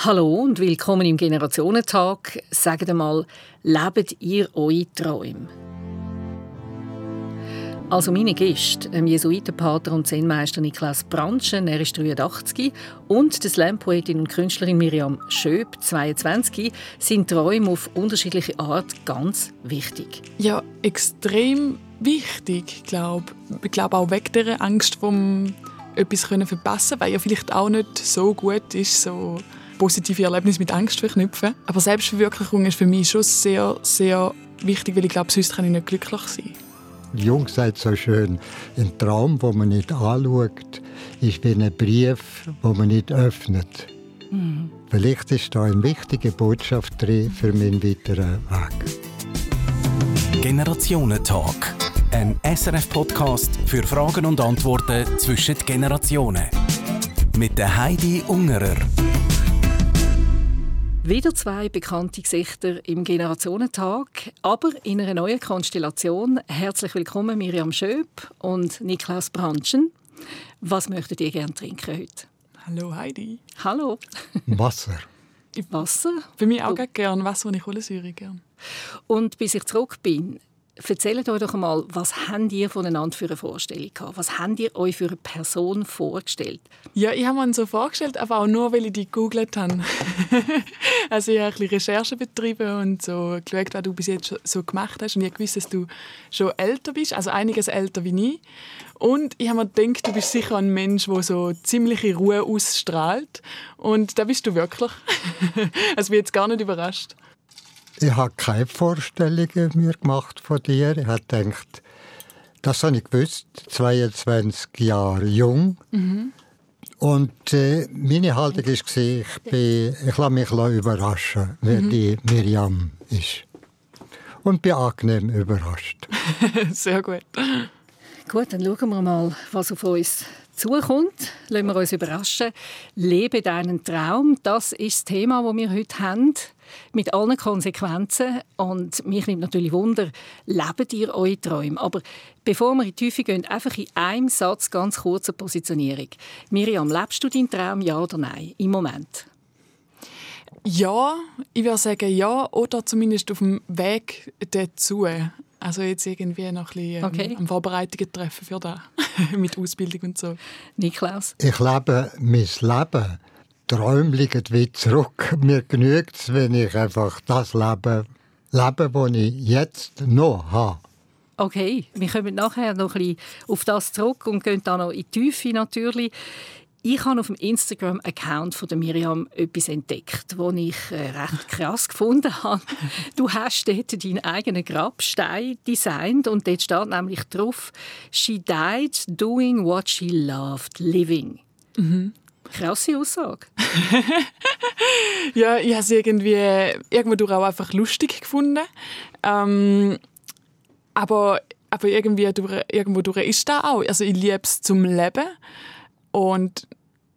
Hallo und willkommen im Generationentag. Sagt einmal, lebt ihr eure Träume? Also meine Gäste, dem Jesuitenpater und Zen-Meister Niklas Branschen, er ist 83, und der Slam-Poetin und Künstlerin Miriam Schöb, 22, sind Träume auf unterschiedliche Art ganz wichtig. Ja, extrem wichtig, glaube ich. glaube auch weg der Angst vom etwas verpassen, weil ja vielleicht auch nicht so gut ist, so positive Erlebnisse mit Angst verknüpfen. Aber Selbstverwirklichung ist für mich schon sehr, sehr wichtig, weil ich glaube, sonst kann ich nicht glücklich sein. Jung sagt so schön, ein Traum, den man nicht anschaut, ist wie ein Brief, den man nicht öffnet. Mhm. Vielleicht ist da eine wichtige Botschaft drin für meinen weiteren Weg. Generationentalk. Ein SRF-Podcast für Fragen und Antworten zwischen den Generationen. Mit der Heidi Ungerer. Wieder zwei bekannte Gesichter im Generationentag, aber in einer neuen Konstellation. Herzlich willkommen Miriam Schöp und Niklas Branschen. Was möchtet ihr gerne trinken heute? Hallo Heidi. Hallo. Wasser. Wasser? Für mich auch gerne Wasser und Kohlensäure gern. Und bis ich zurück bin, Erzählt euch doch einmal, was habt ihr voneinander für eine Vorstellung gehabt? Was habt ihr euch für eine Person vorgestellt? Ja, ich habe mir so vorgestellt, aber auch nur, weil ich die gegoogelt habe. also ich habe ein bisschen Recherche betrieben und so geschaut, was du bis jetzt so gemacht hast. Und ich wusste, dass du schon älter bist, also einiges älter wie ich. Und ich habe mir gedacht, du bist sicher ein Mensch, der so ziemliche Ruhe ausstrahlt. Und da bist du wirklich. also ich bin jetzt gar nicht überrascht. Ich habe keine Vorstellungen mir gemacht von dir. Ich habe gedacht, das habe ich gewusst, 22 Jahre jung. Mhm. Und äh, meine Haltung war, ich, bin, ich lasse mich überraschen, wer mhm. die Miriam ist. Und bin angenehm überrascht. Sehr gut. Gut, dann schauen wir mal, was auf uns zukommt. Lassen wir uns überraschen. Lebe deinen Traum, das ist das Thema, das wir heute haben mit allen Konsequenzen. Und mich nimmt natürlich Wunder, lebt ihr eure Träume? Aber bevor wir in die Tiefe gehen, einfach in einem Satz ganz kurze Positionierung. Miriam, lebst du deinen Traum, ja oder nein, im Moment? Ja, ich würde sagen ja, oder zumindest auf dem Weg dazu. Also jetzt irgendwie noch ein bisschen ähm, okay. am Vorbereitungen treffen für das, mit Ausbildung und so. Niklaus? Ich lebe mein Leben. Träume liegen wie zurück. Mir genügt es, wenn ich einfach das Leben lebe, das ich jetzt noch habe. Okay, wir kommen nachher noch ein bisschen auf das zurück und gehen dann noch in die Tiefe natürlich. Ich habe auf dem Instagram-Account von der Miriam etwas entdeckt, das ich äh, recht krass gefunden habe. Du hast dort deinen eigenen Grabstein designt und dort steht nämlich drauf «She died doing what she loved, living». Mhm. Krasse Aussage. ja, ich habe es irgendwie irgendwo auch einfach lustig gefunden. Ähm, aber, aber irgendwie durch, irgendwo durch ist das auch. Also ich liebe es zum Leben. Und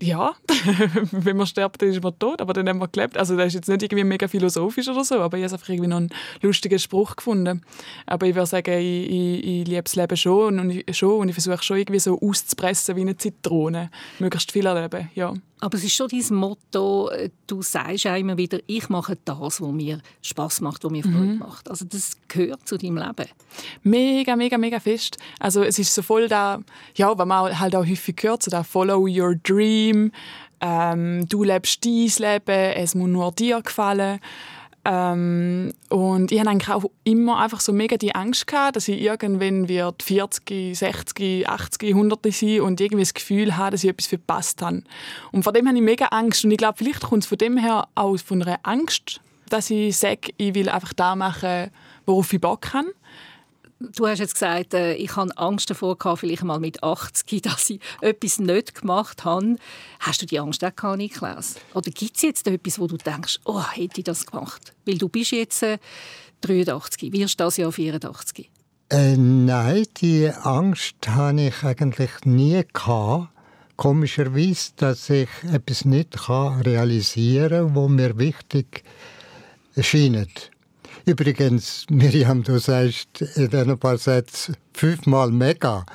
ja, wenn man stirbt, dann ist man tot, aber dann haben wir gelebt. Also das ist jetzt nicht irgendwie mega philosophisch oder so, aber ich habe einfach irgendwie noch einen lustigen Spruch gefunden. Aber ich würde sagen, ich, ich, ich liebe das Leben schon und ich, ich versuche schon irgendwie so auszupressen wie eine Zitrone, möglichst viel erleben, ja. Aber es ist schon dein Motto, äh, du sagst auch immer wieder, ich mache das, was mir Spaß macht, was mir Freude mhm. macht. Also das gehört zu deinem Leben. Mega, mega, mega fest. Also es ist so voll da, ja, was man halt auch häufig hört, so da Follow your dream, ähm, du lebst dein Leben, es muss nur dir gefallen. Ähm, und ich hatte eigentlich auch immer einfach so mega die Angst gehabt, dass ich irgendwann wird 40, 60, 80, 100 sein und irgendwie das Gefühl habe, dass ich etwas verpasst habe. Und vor dem habe ich mega Angst. Und ich glaube, vielleicht kommt es von dem her auch von einer Angst, dass ich sage, ich will einfach da machen, worauf ich Bock habe. Du hast jetzt gesagt, äh, ich habe Angst davor gehabt, vielleicht mal mit 80, dass ich etwas nicht gemacht habe. Hast du die Angst auch gehabt, Niklas? Oder gibt es jetzt etwas, wo du denkst, oh, hätte ich das gemacht? Weil du bist jetzt äh, 83, wirst das Jahr 84. Äh, nein, die Angst habe ich eigentlich nie gehabt. Komischerweise, dass ich etwas nicht realisieren kann, was mir wichtig erscheint. Übrigens, Miriam, du sagst in diesen paar Sätzen fünfmal mega.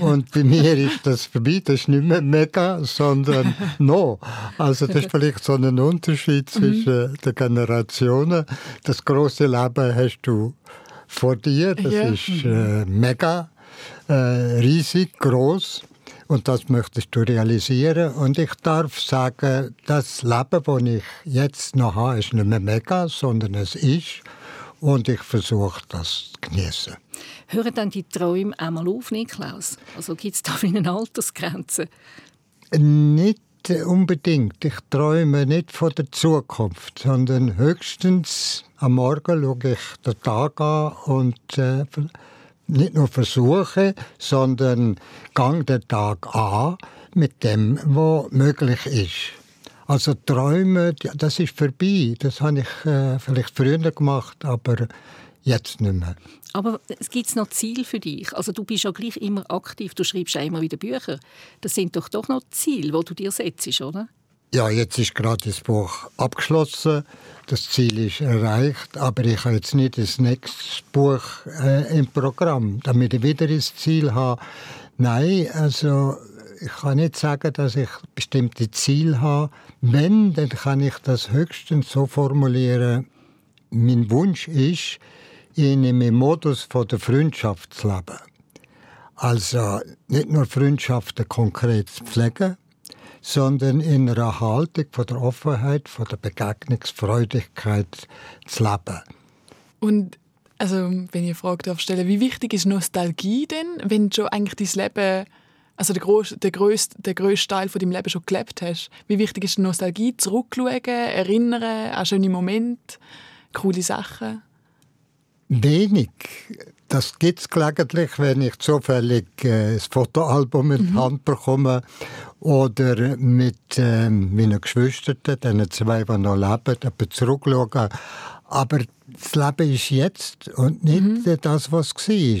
Und bei mir ist das vorbei. Das ist nicht mehr mega, sondern no. Also das ist vielleicht so ein Unterschied zwischen den Generationen. Das große Leben hast du vor dir. Das ja. ist äh, mega, äh, riesig, groß. Und das möchtest du realisieren. Und ich darf sagen, das Leben, das ich jetzt noch habe, ist nicht mehr mega, sondern es ist und ich versuche das zu genießen. Hören dann die Träume einmal auf, Niklaus? Also gibt es da eine Altersgrenze? Nicht unbedingt. Ich träume nicht von der Zukunft, sondern höchstens am Morgen schaue ich den Tag an und äh, nicht nur versuche, sondern gang den Tag an mit dem, was möglich ist. Also Träume, das ist vorbei. Das habe ich äh, vielleicht früher gemacht, aber jetzt nicht mehr. Aber es gibt noch Ziele für dich. Also du bist ja gleich immer aktiv, du schreibst ja immer wieder Bücher. Das sind doch doch noch Ziele, die du dir setzt, oder? Ja, jetzt ist gerade das Buch abgeschlossen. Das Ziel ist erreicht, aber ich habe jetzt nicht das nächste Buch äh, im Programm, damit ich wieder das Ziel habe. Nein, also ich kann nicht sagen, dass ich bestimmte Ziele habe. Wenn, dann kann ich das höchstens so formulieren. Mein Wunsch ist, in einem Modus von der Freundschaft zu leben. Also nicht nur Freundschaften konkret zu pflegen, sondern in einer Haltung von der Offenheit, von der Begegnungsfreudigkeit zu leben. Und also, wenn ich eine Frage darf wie wichtig ist Nostalgie denn, wenn schon eigentlich dein Leben also der, gross, der, grösste, der grösste Teil von deinem Leben schon gelebt hast. Wie wichtig ist die Nostalgie? Zurückschauen, erinnern an schöne Momente, coole Sachen? Wenig. Das gibt es gelegentlich, wenn ich zufällig äh, das Fotoalbum in die mhm. Hand bekomme oder mit äh, meinen Geschwistern, den zwei, die noch leben, zurückschauen. Aber das Leben ist jetzt und nicht mhm. das, was war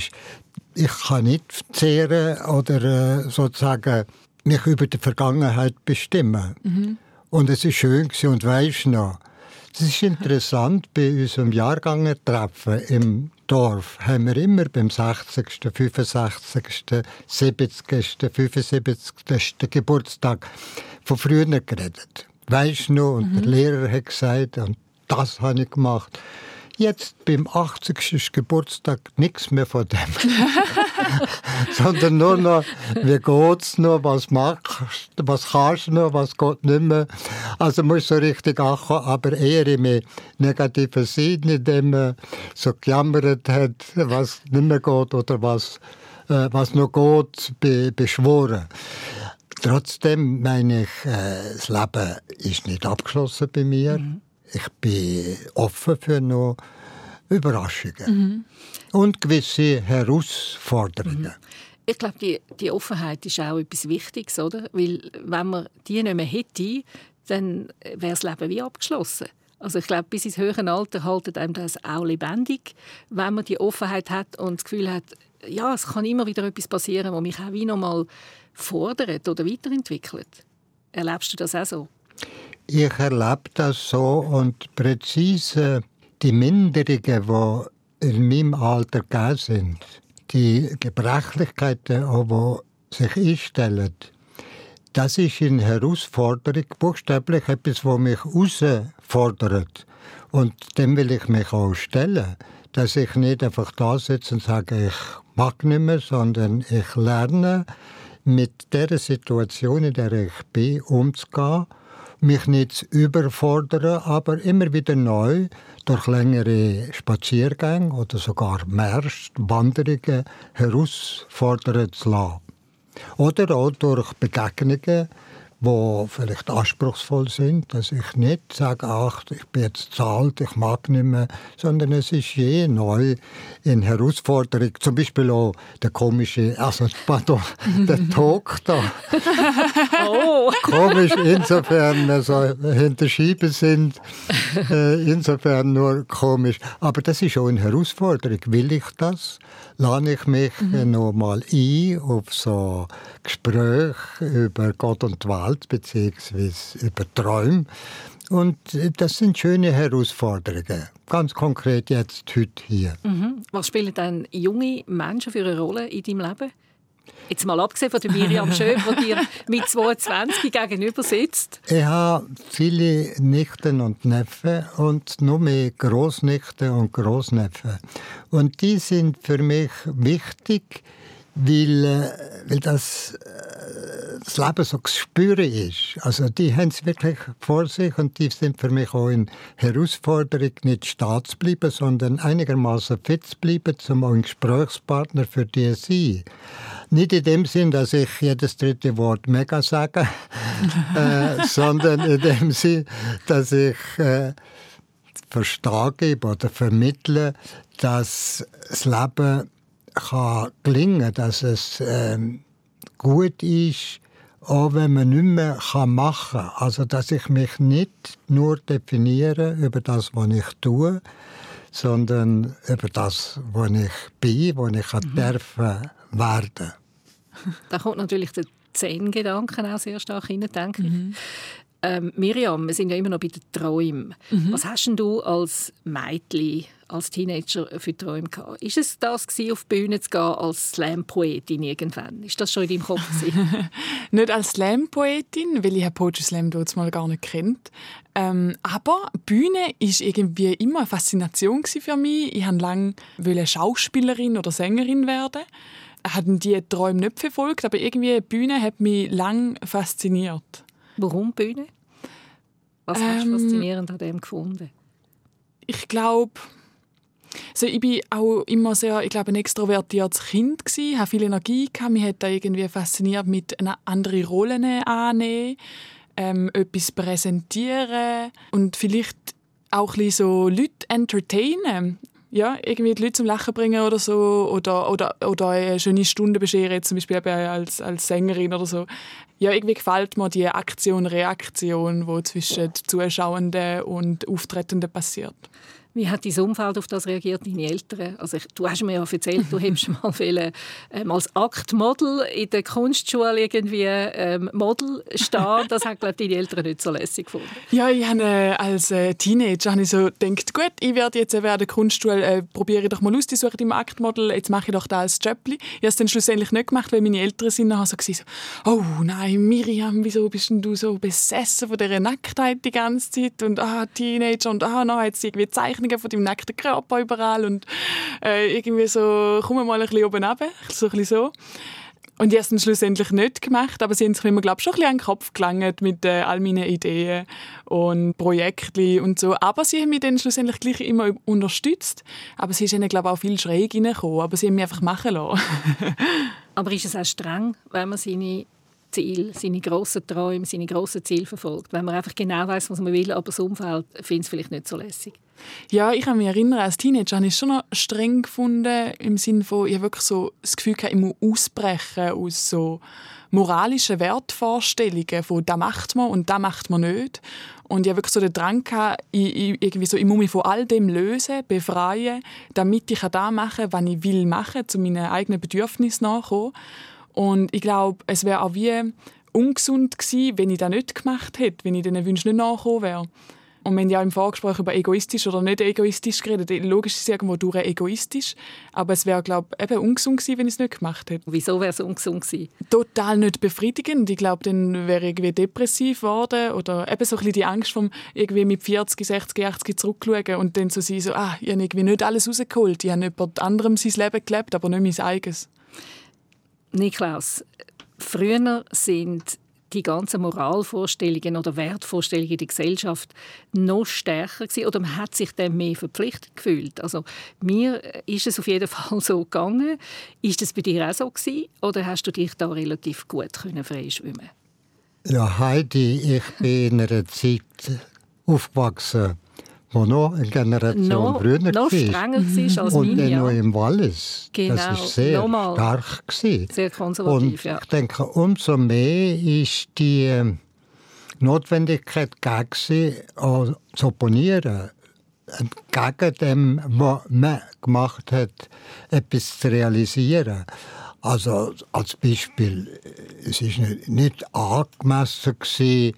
ich kann nicht zehren oder äh, sozusagen mich über die Vergangenheit bestimmen. Mhm. Und es ist schön und weisst noch, es ist interessant, bei unserem Jahrgangertreffen im Dorf haben wir immer beim 60., 65., 70., 75. Geburtstag von früher geredet. Weisst noch, und mhm. der Lehrer hat gesagt, und das habe ich gemacht. Jetzt beim 80. Geburtstag nichts mehr von dem. Sondern nur noch, wie geht's noch, was machst du, was kannst du noch, was geht nicht mehr. Also muss so richtig ankommen, aber eher im negativen Sinn, indem man so gejammert hat, was nicht mehr geht oder was, äh, was noch geht, be beschworen. Trotzdem meine ich, äh, das Leben ist nicht abgeschlossen bei mir. Mhm ich bin offen für noch Überraschungen mhm. und gewisse Herausforderungen. Mhm. Ich glaube, die, die Offenheit ist auch etwas Wichtiges, oder? Weil wenn man die nicht mehr hätte, dann wäre das Leben wie abgeschlossen. Also ich glaube, bis ins höhere Alter haltet einem das auch lebendig, wenn man die Offenheit hat und das Gefühl hat, ja, es kann immer wieder etwas passieren, was mich auch wie noch mal fordert oder weiterentwickelt. Erlebst du das auch so? Ich erlebe das so und präzise die Minderungen, die in meinem Alter gegeben sind, die Gebrechlichkeiten, die sich einstellen, das ist eine Herausforderung, buchstäblich etwas, was mich herausfordert. Und dem will ich mich auch stellen, dass ich nicht einfach da sitze und sage, ich mag nicht mehr, sondern ich lerne, mit der Situation, in der ich bin, umzugehen mich nicht zu überfordern, aber immer wieder neu durch längere Spaziergänge oder sogar Märsche, Wanderungen herausfordern zu lassen. Oder auch durch Begegnungen die vielleicht anspruchsvoll sind, dass ich nicht sage, ach, ich bin jetzt zu alt, ich mag nicht mehr, sondern es ist je neu eine Herausforderung. Zum Beispiel auch der komische, also pardon, der Talk da. oh. Komisch insofern, also hinter Schiebe sind, äh, insofern nur komisch. Aber das ist auch eine Herausforderung. Will ich das? Lade ich mich mhm. noch mal ein auf so Gespräche über Gott und die Welt, beziehungsweise über Träume. Und das sind schöne Herausforderungen. Ganz konkret jetzt heute hier. Mhm. Was spielen dann junge Menschen für eine Rolle in deinem Leben? Jetzt mal abgesehen von der Miriam Schöb, die dir mit 22 gegenüber sitzt. Ich habe viele Nichten und Neffen und nur mehr Großnichten und Großneffen. Und die sind für mich wichtig, weil, äh, weil das, äh, das Leben so spüren ist. Also die haben es wirklich vor sich und die sind für mich auch in Herausforderung, nicht stehen zu bleiben, sondern einigermaßen fit zu bleiben, um ein Gesprächspartner für die zu sein. Nicht in dem Sinn, dass ich jedes dritte Wort mega sage, äh, sondern in dem Sinn, dass ich äh, Verstehen gebe oder vermittle, dass das Leben kann gelingen dass es ähm, gut ist, auch wenn man nicht mehr machen kann. Also, dass ich mich nicht nur definiere über das, was ich tue, sondern über das, was ich bin, was ich mhm. dürfen werden. Da kommt natürlich der Zen-Gedanken auch sehr stark hinein, denke ich. Mhm. Ähm, Miriam, wir sind ja immer noch bei den Träumen. Mhm. Was hast denn du als Mädchen, als Teenager für Träume gehabt? Ist es das gewesen, auf die Bühne zu gehen als Slam-Poetin irgendwann? Ist das schon in deinem Kopf Nicht als Slam-Poetin, weil ich Poetry Slam dort mal gar nicht kennt. Ähm, aber Bühne ist irgendwie immer eine Faszination für mich. Ich wollte lange Schauspielerin oder Sängerin werden. Hatten die Träume nicht verfolgt, aber irgendwie Bühne hat mich lang fasziniert. Warum Bühne? Was ähm, hast du ähm, faszinierend an dem gefunden? Ich glaube, also ich bin auch immer sehr, ich glaube, ein extrovertiertes Kind gsi, habe viel Energie gehabt, mich hat da irgendwie fasziniert mit einer anderen Rollen annehmen, ähm, etwas präsentieren und vielleicht auch ein so Leute entertainen ja, irgendwie die Leute zum Lachen bringen oder so oder, oder, oder eine schöne Stunde bescheren, zum Beispiel als, als Sängerin oder so. Ja, irgendwie gefällt mir die Aktion-Reaktion, die zwischen Zuschauenden und Auftretenden passiert. Wie hat dein Umfeld auf das reagiert, deine Eltern? Also ich, du hast mir ja erzählt, du hättest mal wollen, ähm, als Aktmodel in der Kunstschule irgendwie ähm, Model stehen. Das hat, glaube deine Eltern nicht so lässig gefunden. Ja, ich habe, äh, als äh, Teenager habe ich so gedacht, gut, ich werde jetzt während der Kunstschule, äh, probiere doch mal aus, die suche im Aktmodel, jetzt mache ich doch da als Jobli. Ich habe es dann schlussendlich nicht gemacht, weil meine Eltern sind nachher so, so oh nein, Miriam, wieso bist du so besessen von dieser Nacktheit die ganze Zeit und ah, Teenager und ah, noch jetzt irgendwie Zeichen Zeichnungen von deinem nackten Körper überall und äh, irgendwie so, komm mal ein bisschen oben runter, so ein bisschen so. Und ich habe es dann schlussendlich nicht gemacht, aber sie haben sich mir, glaube schon ein bisschen an den Kopf gelangt mit äh, all meinen Ideen und Projekten und so. Aber sie haben mich dann schlussendlich gleich immer unterstützt. Aber sie ist ihnen, glaube ich, auch viel schräg reingekommen. Aber sie haben mich einfach machen lassen. aber ist es auch streng, wenn man seine Ziel, seine grossen Träume, seine grossen Ziele verfolgt. Wenn man einfach genau weiß, was man will, aber das Umfeld findet es vielleicht nicht so lässig. Ja, ich kann mich erinnern, als Teenager habe ich es schon noch streng gefunden, im Sinne von, ich habe wirklich so das Gefühl, ich muss ausbrechen aus so moralischen Wertvorstellungen von «da macht man» und «da macht man nicht». Und ich habe wirklich so den Drang gehabt, ich, ich, irgendwie so, ich muss mich von all dem lösen, befreien, damit ich da machen kann, was ich will machen, zu meinen eigenen Bedürfnissen nachkommen. Und ich glaube, es wäre auch wie ungesund gewesen, wenn ich das nicht gemacht hätte, wenn ich diesen Wünschen nicht nachgekommen wäre. Und wir haben ja im Vorgespräch über egoistisch oder nicht egoistisch geredet. Logisch ist es irgendwo durch egoistisch, aber es wäre, glaube ich, eben ungesund gewesen, wenn ich es nicht gemacht hätte. Wieso wäre es ungesund gewesen? Total nicht befriedigend. Ich glaube, dann wäre ich irgendwie depressiv geworden oder eben so ein bisschen die Angst vom irgendwie mit 40, 60, 80 zurückschauen und dann so sein, so, ah, ich habe irgendwie nicht alles rausgeholt. Ich habe jemand anderem sein Leben gelebt, aber nicht mein eigenes. Niklaus, früher sind die ganzen Moralvorstellungen oder Wertvorstellungen der Gesellschaft noch stärker gewesen, oder man hat sich dem mehr verpflichtet gefühlt. Also mir ist es auf jeden Fall so gegangen. Ist es bei dir auch so gewesen, oder hast du dich da relativ gut können freischwimmen? Ja, Heidi, ich bin in einer Zeit aufgewachsen, wo noch eine Generation no, früher noch strenger war als Und dann noch im Wallis. Genau, das war sehr Nochmal. stark. Gewesen. Sehr konservativ, Und ja. ich denke, umso mehr ist die ähm, Notwendigkeit gegen zu opponieren, gegen dem, was man gemacht hat, etwas zu realisieren. Also als Beispiel, es ist nicht, nicht angemessen gewesen,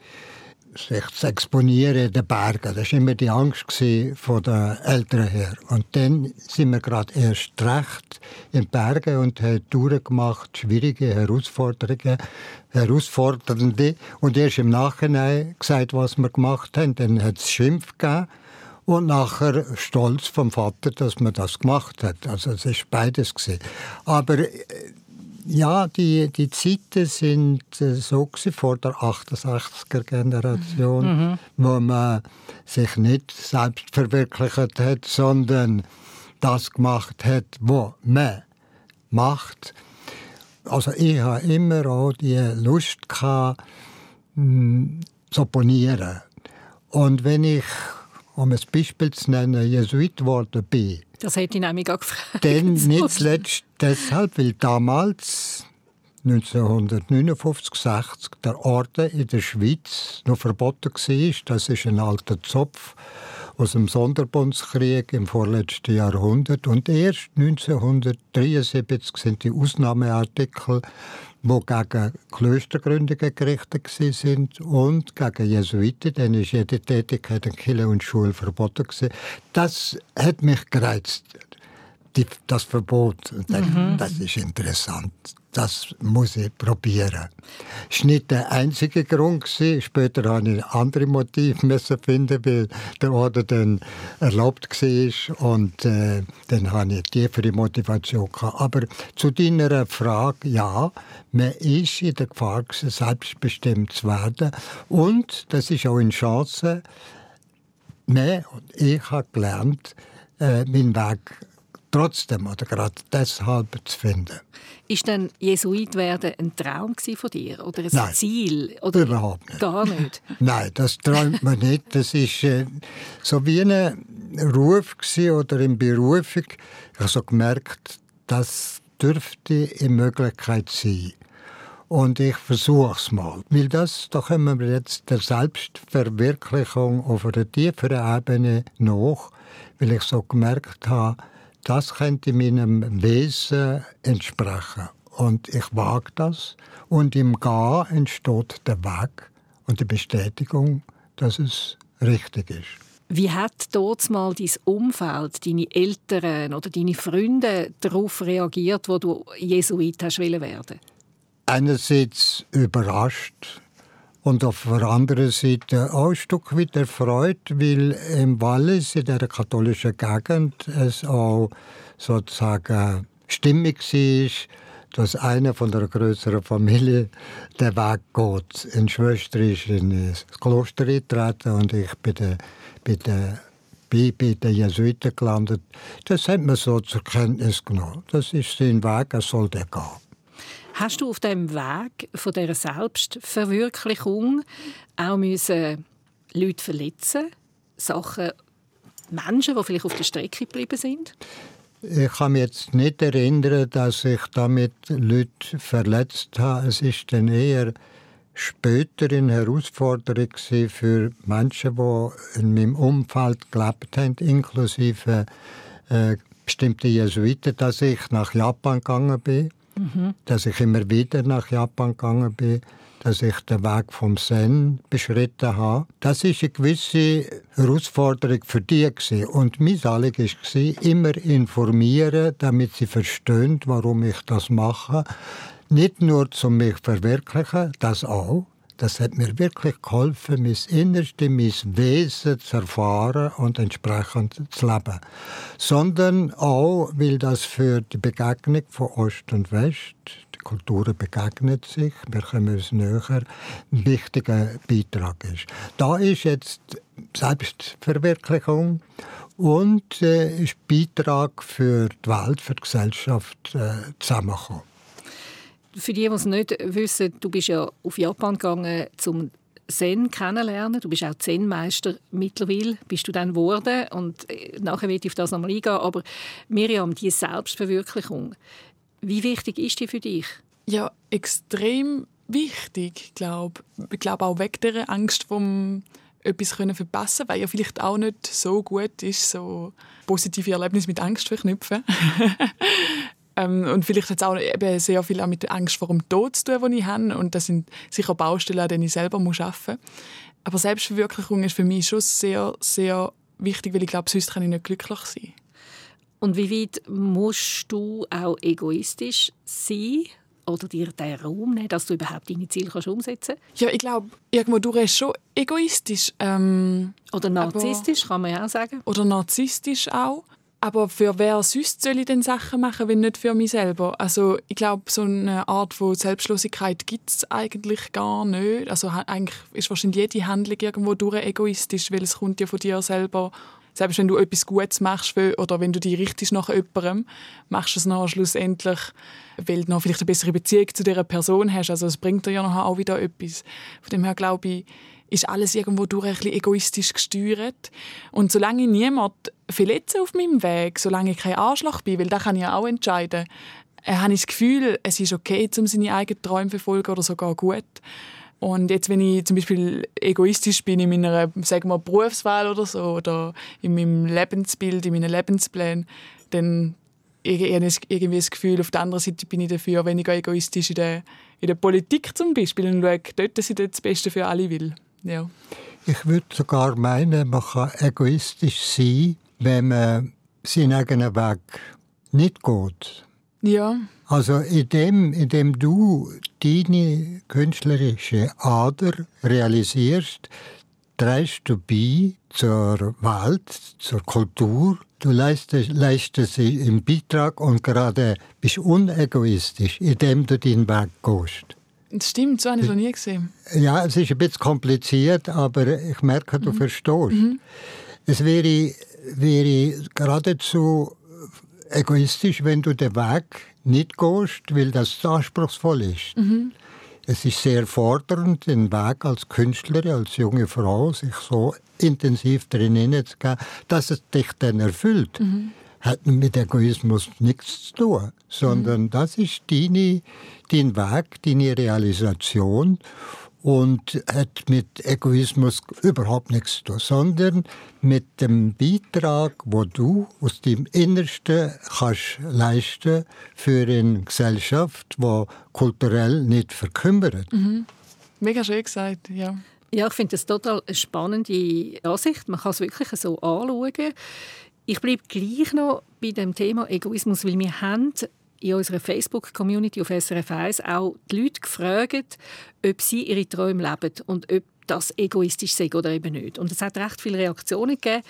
sich zu exponieren in den Bergen. Das war immer die Angst von den Eltern her. Und dann sind wir gerade erst recht in den Bergen und haben Touren gemacht, schwierige Herausforderungen, herausfordernde. Und erst im Nachhinein gesagt, was wir gemacht haben. Dann hat es Schimpf gegeben. Und nachher Stolz vom Vater, dass man das gemacht hat. Also es ist beides gewesen. Aber äh, ja, die, die Zeiten sind äh, so vor der 68er Generation, mhm. wo man sich nicht selbst verwirklicht hat, sondern das gemacht hat, was man macht. Also ich habe immer auch die Lust gehabt, zu opponieren. Und wenn ich, um ein Beispiel zu nennen, Jesuit geworden bin, das hätte ich nämlich auch gefragt. Denn nicht zuletzt deshalb, weil damals 1959, 60 der Orden in der Schweiz noch verboten war. Das ist ein alter Zopf aus dem Sonderbundskrieg im vorletzten Jahrhundert. Und erst 1973 sind die Ausnahmeartikel die gegen Klöstergründungen gerichtet sind und gegen Jesuiten. Dann ist jede Tätigkeit in Kirche und Schule verboten. Das hat mich gereizt, das Verbot. Mhm. Das ist interessant das muss ich probieren. Das war nicht der einzige Grund. Später habe ich andere Motive finden, weil der Orden dann erlaubt war und äh, dann habe ich tiefere Motivation gehabt. Aber zu deiner Frage, ja, man ist in der Gefahr, selbstbestimmt zu werden und das ist auch eine Chance, und ich habe gelernt, äh, meinen Weg trotzdem oder gerade deshalb zu finden. Ist denn Jesuit werden ein Traum von dir oder ein Nein, Ziel? Oder überhaupt nicht. Gar nicht? Nein, das träumt man nicht. Das ist äh, so wie ein Ruf oder eine Berufung. Ich habe so gemerkt, das dürfte eine Möglichkeit sein. Und ich versuche es mal. Weil das, da kommen wir jetzt der Selbstverwirklichung auf einer tieferen Ebene nach, weil ich so gemerkt habe, das könnte meinem Wesen entsprechen. Und ich wage das. Und im Gehen entsteht der Weg und die Bestätigung, dass es richtig ist. Wie hat dort mal dein Umfeld, deine Eltern oder deine Freunde darauf reagiert, wo du Jesuit hast werden? Einerseits überrascht, und auf der anderen Seite auch ein Stück weit erfreut, weil im Wallis, in der katholischen Gegend, es auch sozusagen stimmig war, dass einer von der größeren Familie den Weg geht. Eine Schwester ist in das Kloster eingetreten und ich bin der, bei, bei den Jesuiten gelandet. Das hat man so zur Kenntnis genommen. Das ist sein Weg, er soll der gehen. Hast du auf dem Weg von dieser Selbstverwirklichung auch müssen Leute verletzen Sachen, Menschen, die vielleicht auf der Strecke geblieben sind? Ich kann mich jetzt nicht erinnern, dass ich damit Leute verletzt habe. Es ist dann eher später eine Herausforderung für Menschen, die in meinem Umfeld gelebt haben, inklusive äh, bestimmte Jesuiten, dass ich nach Japan gegangen bin dass ich immer wieder nach Japan gegangen bin, dass ich den Weg vom Zen beschritten habe. Das ist eine gewisse Herausforderung für die und mein Anliegen war, immer informieren, damit sie verstehen, warum ich das mache. Nicht nur zum mich verwirklichen, das auch, das hat mir wirklich geholfen, mein Innerste, mein Wesen zu erfahren und entsprechend zu leben. Sondern auch, weil das für die Begegnung von Ost und West, die Kulturen begegnen sich, wir kommen uns näher, ein wichtiger Beitrag ist. Da ist jetzt Selbstverwirklichung und äh, ist Beitrag für die Welt, für die Gesellschaft äh, zusammengekommen für die, die es nicht wissen, du bist ja auf Japan gegangen, zum Zen kennenlernen. Du bist auch Zen-Meister mittlerweile, bist du dann geworden. Und äh, nachher werde ich auf das nochmal eingehen. Aber Miriam, die Selbstverwirklichung, wie wichtig ist die für dich? Ja, extrem wichtig, glaube ich. glaube auch weg der Angst vom etwas können verpassen, weil ja vielleicht auch nicht so gut ist, so positive Erlebnisse mit Angst verknüpfen. Ähm, und vielleicht hat es auch eben sehr viel auch mit der Angst vor dem Tod zu tun, die ich habe. Und das sind sicher Baustellen, an denen ich selber arbeiten muss. Aber Selbstverwirklichung ist für mich schon sehr, sehr wichtig, weil ich glaube, sonst kann ich nicht glücklich sein. Und wie weit musst du auch egoistisch sein oder dir den Raum nehmen, dass du überhaupt deine Ziele kannst umsetzen kannst? Ja, ich glaube, irgendwo du bist schon egoistisch. Ähm, oder narzisstisch, aber, kann man ja auch sagen. Oder narzisstisch auch. Aber für wer sonst soll ich denn Sachen machen, wenn nicht für mich selber? Also ich glaube, so eine Art von Selbstlosigkeit gibt es eigentlich gar nicht. Also eigentlich ist wahrscheinlich jede Handlung irgendwo durch egoistisch, weil es kommt ja von dir selber. Selbst wenn du etwas Gutes machst oder wenn du dich richtest nach jemandem, machst du es nachher schlussendlich, weil du noch vielleicht eine bessere Beziehung zu dieser Person hast. Also es bringt dir ja nachher auch wieder etwas. Von dem her glaube ich, ist alles irgendwo durch ein bisschen egoistisch gesteuert. Und solange niemand verletze auf meinem Weg, solange ich kein Arschloch bin, weil da kann ich ja auch entscheiden, äh, habe ich das Gefühl, es ist okay, um seine eigenen Träume zu verfolgen oder sogar gut. Und jetzt, wenn ich zum Beispiel egoistisch bin in meiner sagen wir, Berufswahl oder so, oder in meinem Lebensbild, in meinen Lebensplänen, dann habe ich irgendwie das Gefühl, auf der anderen Seite bin ich dafür weniger egoistisch in der, in der Politik zum Beispiel und schaue dort, dass ich das Beste für alle will. Ja. Ich würde sogar meinen, man kann egoistisch sein, wenn man seinen eigenen Weg nicht geht. Ja. Also indem, indem du deine künstlerische Ader realisierst, trägst du bei zur Welt, zur Kultur. Du leistest, leistest einen Beitrag und gerade bist unegoistisch, indem du deinen Weg gehst. Das stimmt, so habe ich noch nie gesehen. Ja, es ist ein bisschen kompliziert, aber ich merke, du mhm. verstehst. Mhm. Es wäre, wäre geradezu egoistisch, wenn du den Weg nicht gehst, weil das anspruchsvoll ist. Mhm. Es ist sehr fordernd, den Weg als Künstlerin, als junge Frau, sich so intensiv drin hineinzugeben, dass es dich dann erfüllt. Mhm hat mit Egoismus nichts zu tun, sondern mhm. das ist deine, dein Weg, deine Realisation und hat mit Egoismus überhaupt nichts zu tun, sondern mit dem Beitrag, wo du aus dem Innersten kannst leisten für eine Gesellschaft, die kulturell nicht verkümmert. Mhm. Mega schön gesagt, ja. Ja, ich finde das total eine spannende Ansicht. Man kann es wirklich so anschauen. Ich bleibe gleich noch bei dem Thema Egoismus, weil wir haben in unserer Facebook-Community auf SRF 1 auch die Leute gefragt, ob sie ihre Träume leben und ob das egoistisch sei oder eben nicht. Und es hat recht viele Reaktionen gegeben.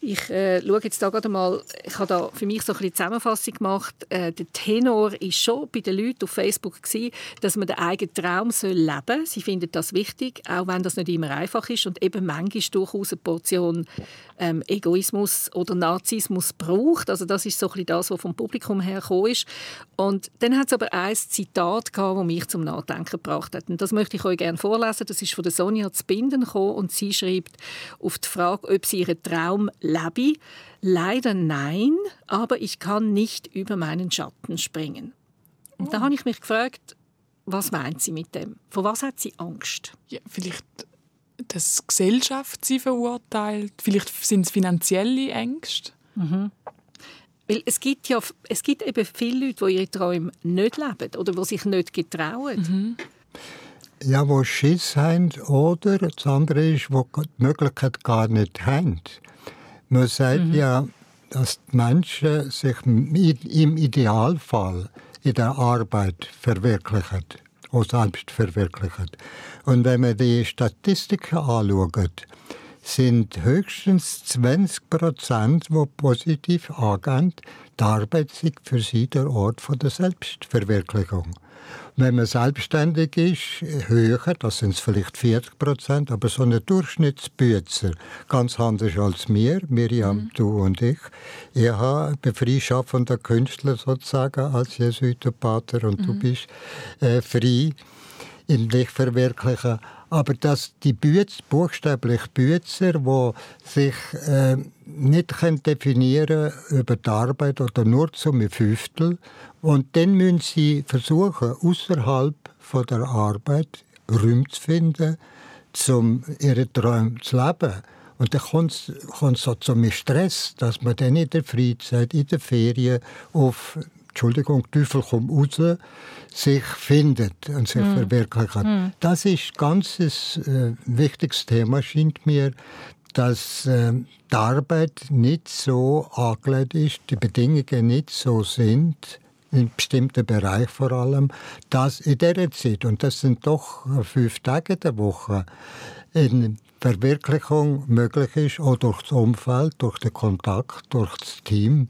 Ich äh, schaue jetzt da gerade mal, ich habe da für mich so ein bisschen Zusammenfassung gemacht. Äh, der Tenor ist schon bei den Leuten auf Facebook gewesen, dass man den eigenen Traum soll leben. Sie finden das wichtig, auch wenn das nicht immer einfach ist und eben manchmal durchaus eine Portion ähm, Egoismus oder Narzissmus braucht. Also das ist so ein bisschen das, was vom Publikum her ist. Und dann hat es aber ein Zitat gehabt, das mich zum Nachdenken gebracht hat. Und das möchte ich euch gerne vorlesen. Das ist von der Sonja zu binden gekommen und sie schreibt auf die Frage, ob sie ihren Traum lebe. Leider nein, aber ich kann nicht über meinen Schatten springen. Und oh. da habe ich mich gefragt, was meint sie mit dem? Vor was hat sie Angst? Ja, vielleicht, dass die Gesellschaft sie verurteilt. Vielleicht sind es finanzielle Ängste. Mhm. Weil es gibt ja es gibt eben viele Leute, die ihre Träume nicht leben oder die sich nicht getrauen. Mhm. Ja, wo Schiss haben oder das andere ist, wo die Möglichkeit gar nicht haben. Man sagt mhm. ja, dass die Menschen sich im Idealfall in der Arbeit verwirklichen, auch selbst verwirklichen. Und wenn man die Statistiken anschaut, sind höchstens 20 Prozent, die positiv angehen, die Arbeit sei für sie der Ort der Selbstverwirklichung. Wenn man selbstständig ist, höher, das sind vielleicht 40 Prozent, aber so ein Durchschnittsbüzer, ganz anders als mir, Miriam, mhm. du und ich. Ich bin freischaffender Künstler sozusagen als Jesuitenpater und mhm. du bist äh, frei in dich verwirklichen. Aber dass die Bütz, buchstäblich Bützer, die sich äh, nicht definieren können über die Arbeit oder nur zum Fünftel, und dann müssen sie versuchen, außerhalb der Arbeit Räume zu finden, um ihre Träume zu leben. Und dann kommt es so zum Stress, dass man dann in der Freizeit, in der Ferien auf Entschuldigung, Teufel kommt raus, sich findet und sich mm. verwirklichen kann. Mm. Das ist ein ganz äh, wichtiges Thema, scheint mir, dass äh, die Arbeit nicht so angelegt ist, die Bedingungen nicht so sind, in bestimmten Bereich vor allem, dass in dieser Zeit, und das sind doch fünf Tage der Woche, in Verwirklichung möglich ist, auch durch das Umfeld, durch den Kontakt, durch das Team.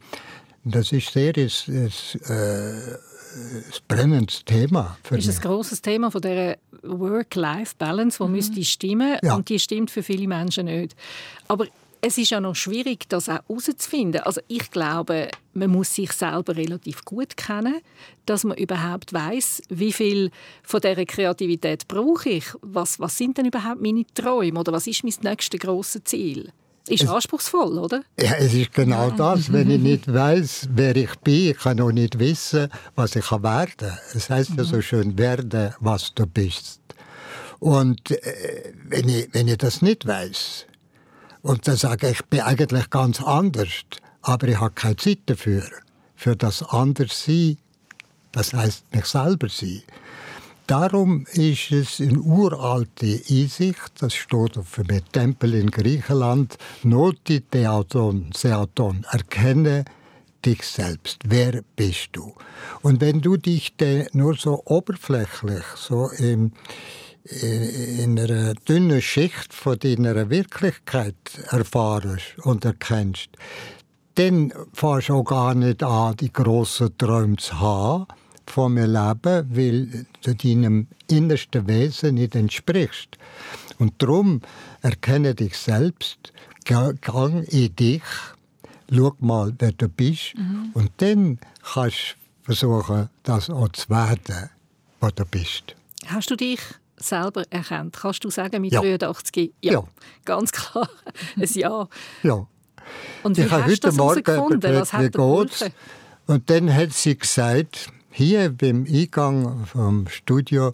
Das ist sehr ein, ein, äh, ein brennendes Thema für ist mich. ist ein grosses Thema von dieser Work-Life-Balance, die mhm. müsste stimmen ja. und die stimmt für viele Menschen nicht. Aber es ist ja noch schwierig, das auch herauszufinden. Also ich glaube, man muss sich selber relativ gut kennen, dass man überhaupt weiß, wie viel von dieser Kreativität brauche ich. Was, was sind denn überhaupt meine Träume oder was ist mein nächstes grosses Ziel? Ist es, anspruchsvoll, oder? Ja, es ist genau das. Wenn ich nicht weiß, wer ich bin, ich kann auch nicht wissen, was ich werden kann. Es heißt ja so schön, werde, was du bist. Und äh, wenn, ich, wenn ich das nicht weiß, und dann sage ich, ich bin eigentlich ganz anders, aber ich habe keine Zeit dafür. Für das Anderssein, das heißt mich selber sein. Darum ist es eine uralte Einsicht, das steht auf einem Tempel in Griechenland, Noti Theaton, Seaton, erkenne dich selbst. Wer bist du? Und wenn du dich nur so oberflächlich, so im, in einer dünnen Schicht von deiner Wirklichkeit erfahrst und erkennst, dann fährst du auch gar nicht an, die grossen Träume zu haben von einem Leben, weil du deinem innersten Wesen nicht entsprichst. Und darum erkenne dich selbst, gang in dich, schau mal, wer du bist, mhm. und dann kannst du versuchen, das auch zu werden, was du bist. Hast du dich selber erkennt? Kannst du sagen mit ja. 83? Ja, ja, ganz klar. Ein Ja. Ja. Und wie ich hast heute Morgen gefunden? Was hat? Und dann hat sie gesagt, hier beim Eingang vom Studio,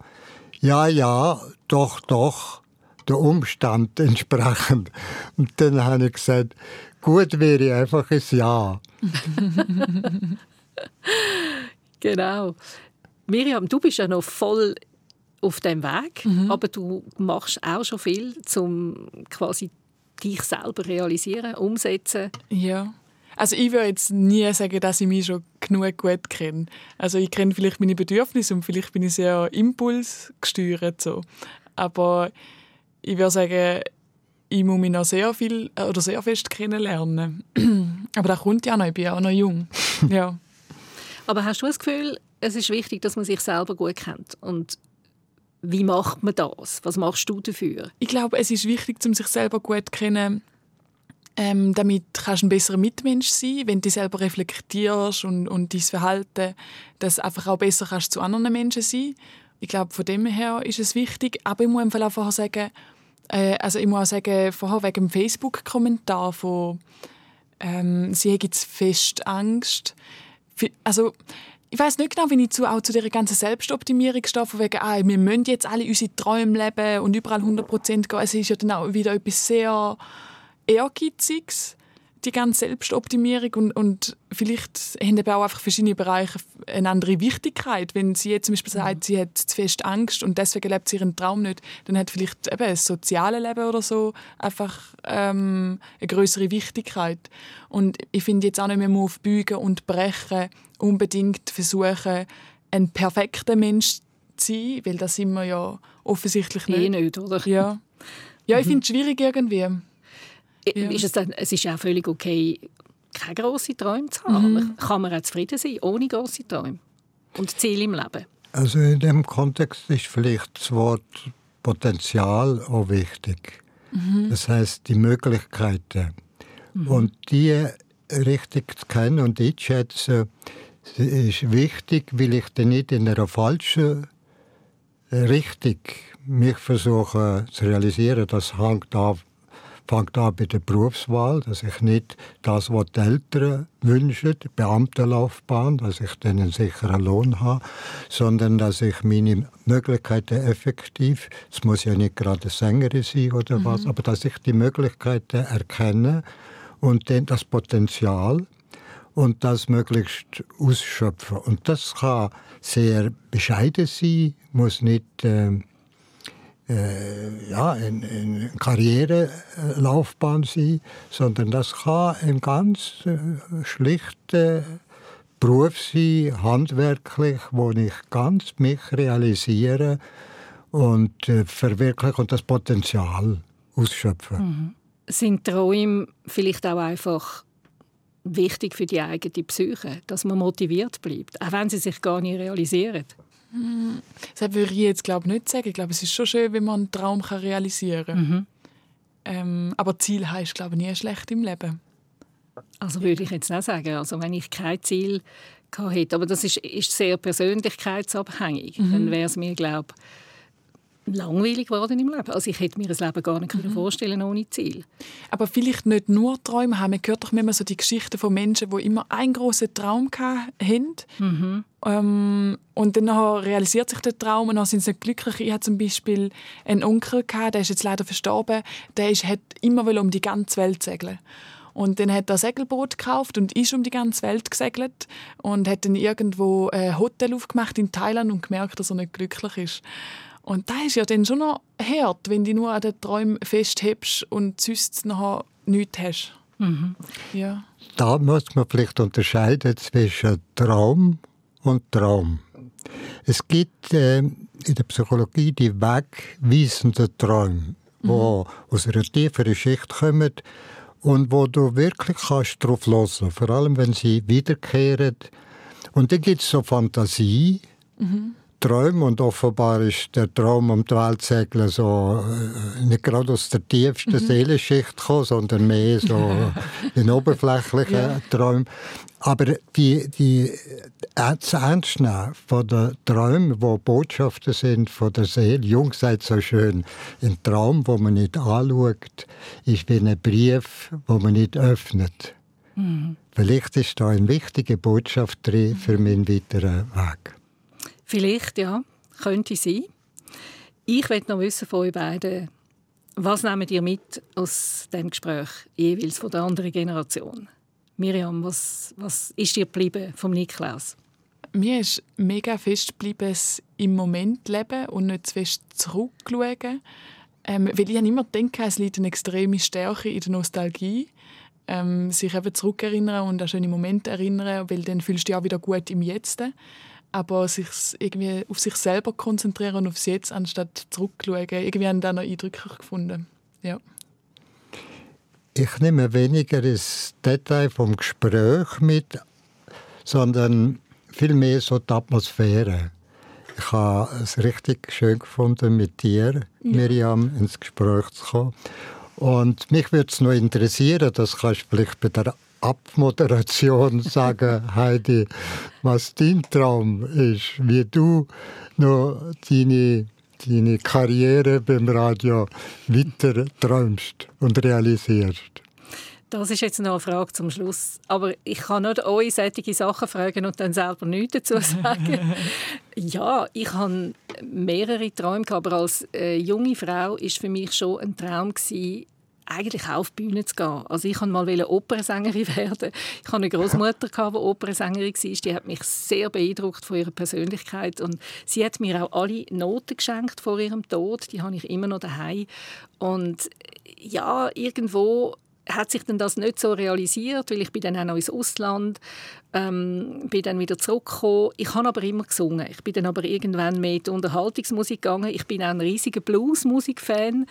ja, ja, doch, doch, der Umstand entsprechend. Und dann habe ich gesagt, gut wäre einfach ein Ja. genau. Miriam, du bist ja noch voll auf dem Weg, mhm. aber du machst auch schon viel, um quasi dich selber realisieren, umsetzen. Ja. Also ich würde jetzt nie sagen, dass ich mich schon genug gut kenne. Also ich kenne vielleicht meine Bedürfnisse und vielleicht bin ich sehr impulsgesteuert so. Aber ich würde sagen, ich muss mich noch sehr viel oder sehr fest kennenlernen. Aber das kommt ja noch, ich bin ja auch noch jung. ja. Aber hast du das Gefühl, es ist wichtig, dass man sich selber gut kennt und wie macht man das? Was machst du dafür? Ich glaube, es ist wichtig, um sich selber gut zu kennen. Ähm, damit kannst du ein besserer Mitmensch sein, wenn du dich selber reflektierst und, und dein Verhalten, dass du einfach auch besser kannst zu anderen Menschen sein. Ich glaube, von dem her ist es wichtig. Aber ich muss einfach auch vorher sagen, äh, also ich muss auch sagen, vorher wegen dem Facebook-Kommentar von ähm, «Sie haben jetzt fest Angst». Also ich weiß nicht genau, wie ich zu, auch zu dieser ganzen Selbstoptimierung stehe, von wegen, ah, wir müssen jetzt alle unsere Träume leben und überall 100% gehen. Es ist ja dann auch wieder etwas sehr Ehrgeiziges, die ganze Selbstoptimierung und, und vielleicht haben eben auch einfach verschiedene Bereiche eine andere Wichtigkeit. Wenn sie jetzt zum Beispiel sagt, mhm. sie hat zu fest Angst und deswegen lebt sie ihren Traum nicht, dann hat vielleicht eben das soziale Leben oder so einfach ähm, eine größere Wichtigkeit. Und ich finde jetzt auch nicht mehr auf Bügen und Brechen unbedingt versuchen, ein perfekter Mensch zu sein, weil das sind wir ja offensichtlich nicht. Eh nicht, oder? Ja, ja ich finde es schwierig irgendwie. Ja. Ist es, dann, es ist ja auch völlig okay, keine grossen Träume zu haben. Mhm. Kann man auch zufrieden sein, ohne grosse Träume und Ziele im Leben? Also in dem Kontext ist vielleicht das Wort Potenzial auch wichtig. Mhm. Das heißt die Möglichkeiten. Mhm. Und die richtig zu kennen und einzuschätzen, ist wichtig, weil ich dann nicht in einer falschen Richtung mich versuche zu realisieren. Das hängt ab fängt an bei der Berufswahl, dass ich nicht das, was die Eltern wünschen, die Beamtenlaufbahn, dass ich dann einen sicheren Lohn habe, sondern dass ich meine Möglichkeiten effektiv, es muss ja nicht gerade eine Sängerin sein oder mhm. was, aber dass ich die Möglichkeiten erkenne und dann das Potenzial und das möglichst ausschöpfen. Und das kann sehr bescheiden sein, muss nicht äh, äh, ja, eine, eine Karrierelaufbahn sein, sondern das kann ein ganz äh, schlichter Beruf sein, handwerklich, wo ich ganz mich realisiere und äh, verwirkliche und das Potenzial ausschöpfe. Mhm. Sind Träume vielleicht auch einfach wichtig für die eigene Psyche, dass man motiviert bleibt, auch wenn sie sich gar nicht realisieren? Das würde ich jetzt glaube nicht sagen. Ich glaube, es ist schon schön, wenn man einen Traum realisieren kann. Mhm. Ähm, aber Ziel heißt glaube ich nie schlecht im Leben. Also würde ich jetzt nicht sagen. Also wenn ich kein Ziel hätte, aber das ist, ist sehr persönlichkeitsabhängig, mhm. dann wäre es mir glaube ich langweilig geworden im Leben. Also ich hätte mir das Leben gar nicht mhm. vorstellen ohne Ziel. Aber vielleicht nicht nur Träume haben. Man hört doch immer so die Geschichten von Menschen, die immer einen großen Traum hatten. Mhm. Ähm, und dann realisiert sich der Traum und dann sind sie nicht glücklich. Ich hatte zum Beispiel einen Onkel, gehabt, der ist jetzt leider verstorben, der ist, hat immer um die ganze Welt segeln und dann hat er ein Segelboot gekauft und ist um die ganze Welt gesegelt und hat dann irgendwo ein Hotel aufgemacht in Thailand und gemerkt, dass er nicht glücklich ist. Und das ist ja dann schon noch hart, wenn du nur an den Träumen festhebst und sonst nachher nichts hast. Mhm. Ja. Da muss man vielleicht unterscheiden zwischen Traum und Traum. Es gibt äh, in der Psychologie die wegweisenden Träume, die mhm. aus einer tieferen Schicht kommen und wo du wirklich kannst drauf hören vor allem wenn sie wiederkehren. Und dann gibt es so Fantasie, mhm. Träume und offenbar ist der Traum um die Welt segeln so äh, nicht gerade aus der tiefsten mhm. Seelenschicht gekommen, sondern mehr so in oberflächlichen ja. Träumen. Aber die, die das Ernstnehmen von den Träumen, wo Botschaften sind von der Seele, Jung sagt so schön, ein Traum, wo man nicht anschaut, ist wie ein Brief, wo man nicht öffnet. Mhm. Vielleicht ist da eine wichtige Botschaft drin für meinen weiteren Weg. Vielleicht, ja. Könnte sein. Ich möchte noch wissen von euch beiden, was nehmt ihr mit aus dem Gespräch jeweils von der anderen Generation? Miriam, was, was ist dir geblieben vom Niklaus? Mir ist mega fest geblieben, im Moment leben und nicht zu fest zurückschauen. Ähm, weil ich immer denke, es liegt eine extreme Stärke in der Nostalgie. Ähm, sich eben zurückerinnern und an schöne Momente erinnern, weil dann fühlst du dich auch wieder gut im Jetzt aber sich irgendwie auf sich selber konzentrieren und aufs Jetzt, anstatt zurückzuschauen. Irgendwie haben da noch eindrücklich gefunden. Ja. Ich nehme weniger das Detail vom Gespräch mit, sondern vielmehr so die Atmosphäre. Ich habe es richtig schön gefunden, mit dir, ja. Miriam, ins Gespräch zu kommen. Und mich würde es noch interessieren, das kannst du vielleicht bei der Abmoderation sagen, Heidi, was dein Traum ist, wie du noch deine, deine Karriere beim Radio weiter träumst und realisierst. Das ist jetzt noch eine Frage zum Schluss. Aber ich kann nicht euch solche Sachen fragen und dann selber nichts dazu sagen. ja, ich habe mehrere Träume, aber als äh, junge Frau war für mich schon ein Traum gewesen, eigentlich auch auf die Bühne zu gehen. Also ich wollte mal Opernsängerin werden. Ich hatte eine Großmutter, die Opernsängerin war. Die hat mich sehr beeindruckt von ihrer Persönlichkeit und sie hat mir auch alle Noten geschenkt vor ihrem Tod. Die habe ich immer noch daheim. Und ja, irgendwo hat sich dann das nicht so realisiert, weil ich bin dann auch noch ins Ausland ähm, bin dann wieder zurückgekommen. Ich habe aber immer gesungen. Ich bin dann aber irgendwann die Unterhaltungsmusik gegangen. Ich bin auch ein riesiger Blues-Musik-Fan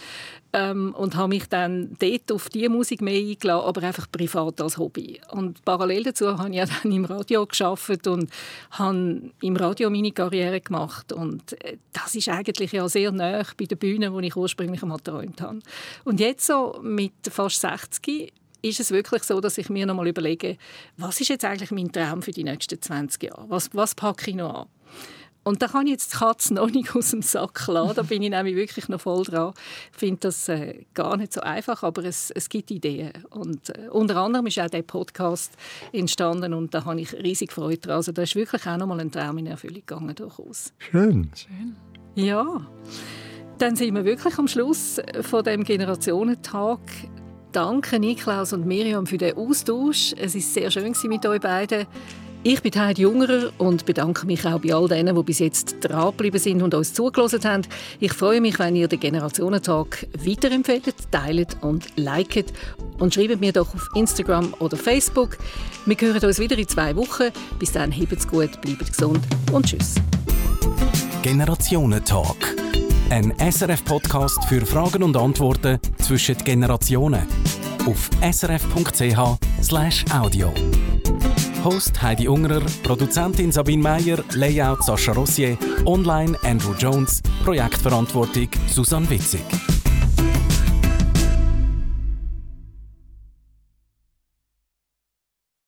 ähm, und habe mich dann dort auf diese Musik mehr eingeladen, aber einfach privat als Hobby. Und parallel dazu habe ich dann im Radio geschafft und habe im Radio meine Karriere gemacht. Und äh, das ist eigentlich ja sehr nah bei der Bühne, wo ich ursprünglich einmal geträumt habe. Und jetzt so mit fast 60 ist es wirklich so, dass ich mir noch mal überlege, was ist jetzt eigentlich mein Traum für die nächsten 20 Jahre? Was, was packe ich noch an? Und da kann ich jetzt die Katze noch nicht aus dem Sack lassen. Da bin ich nämlich wirklich noch voll dran. Ich finde das äh, gar nicht so einfach, aber es, es gibt Ideen. Und äh, unter anderem ist auch der Podcast entstanden und da habe ich riesig Freude dran. Also da ist wirklich auch noch mal ein Traum in Erfüllung gegangen durchaus. Schön. Schön. Ja. Dann sind wir wirklich am Schluss von dem Generationentag Danke Niklaus und Miriam für den Austausch. Es ist sehr schön mit euch beiden. Ich bin Heidi Jungerer und bedanke mich auch bei all denen, die bis jetzt dranbleiben sind und uns zugelassen haben. Ich freue mich, wenn ihr den Generationentag weiterempfehlt, teilt und liket. Und schreibt mir doch auf Instagram oder Facebook. Wir hören uns wieder in zwei Wochen. Bis dann, habt's gut, bleibt gesund und tschüss. Generationentalk. Ein SRF-Podcast für Fragen und Antworten zwischen Generationen. Auf srf.ch/audio. Host Heidi Ungerer, Produzentin Sabine Meyer, Layout Sascha Rossier, Online Andrew Jones, Projektverantwortung Susanne Witzig.